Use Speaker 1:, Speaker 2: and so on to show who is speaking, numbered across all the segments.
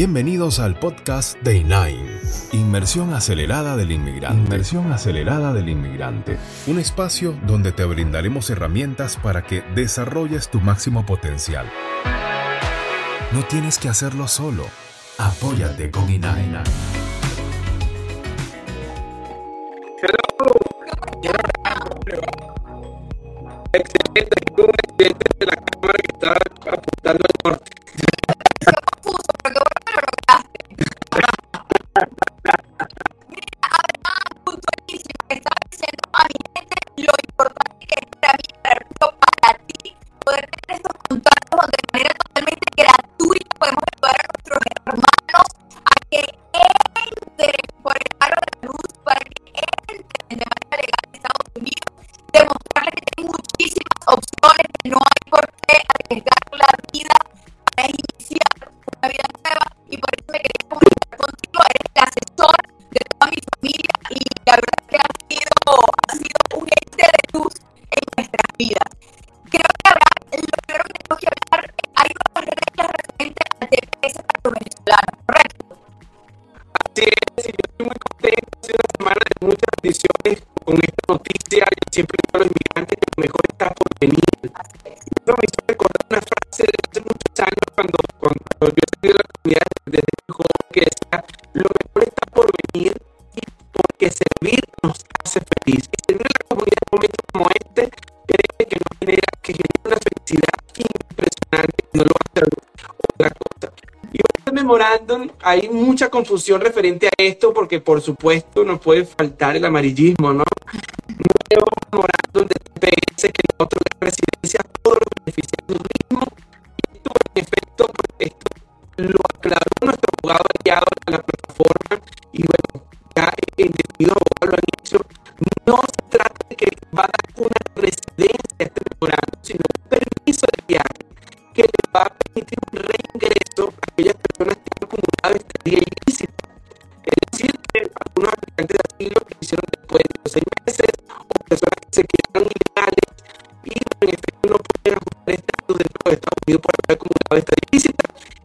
Speaker 1: Bienvenidos al podcast Day 9, Inmersión Acelerada del Inmigrante. Inmersión Acelerada del Inmigrante. Un espacio donde te brindaremos herramientas para que desarrolles tu máximo potencial. No tienes que hacerlo solo. Apóyate con INAI.
Speaker 2: Excelente, un excelente de la cámara que está
Speaker 3: estaba diciendo a mi gente lo importante que es para mí, para, para ti, poder tener estos contactos donde de manera totalmente gratuita podemos ayudar a nuestros hermanos a que entren por el aro de la luz, para que entren de manera legal en Estados Unidos, demostrarles que tienen muchísimas opciones, que no hay por qué arriesgar vidas. Creo que habrá, lo primero que tenemos que hablar, hay unas reglas referentes al TPS para los venezolanos, ¿correcto?
Speaker 2: Así es, yo estoy muy contento. Ha sido una semana de muchas bendiciones con esta noticia. Y siempre digo a los inmigrantes que lo mejor está por venir. Eso me hizo recordar una frase de hace muchos años cuando, cuando yo salí de la comunidad desde muy joven que decía: Lo mejor está por venir y porque servir que genera una felicidad impresionante no lo hacer otra cosa. Y el memorándum hay mucha confusión referente a esto porque por supuesto no puede faltar el amarillismo, ¿no? Nuevo memorándum de TPS que le otorga la presidencia a todos los beneficiarios mismos. Y esto en efecto, esto lo aclaró nuestro abogado aliado a la plataforma y bueno, dado este día ilícito. Es decir, que algunos habitantes de asilo que hicieron después de los seis meses o personas que se quedaron ilegales y en efecto no pueden ajustar estatus dentro de Estados Unidos por haber acumulado esta ilícita.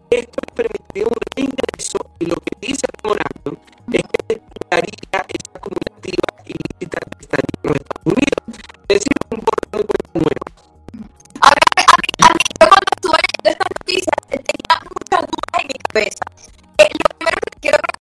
Speaker 2: Esto permitió un reingreso y lo que dice el es que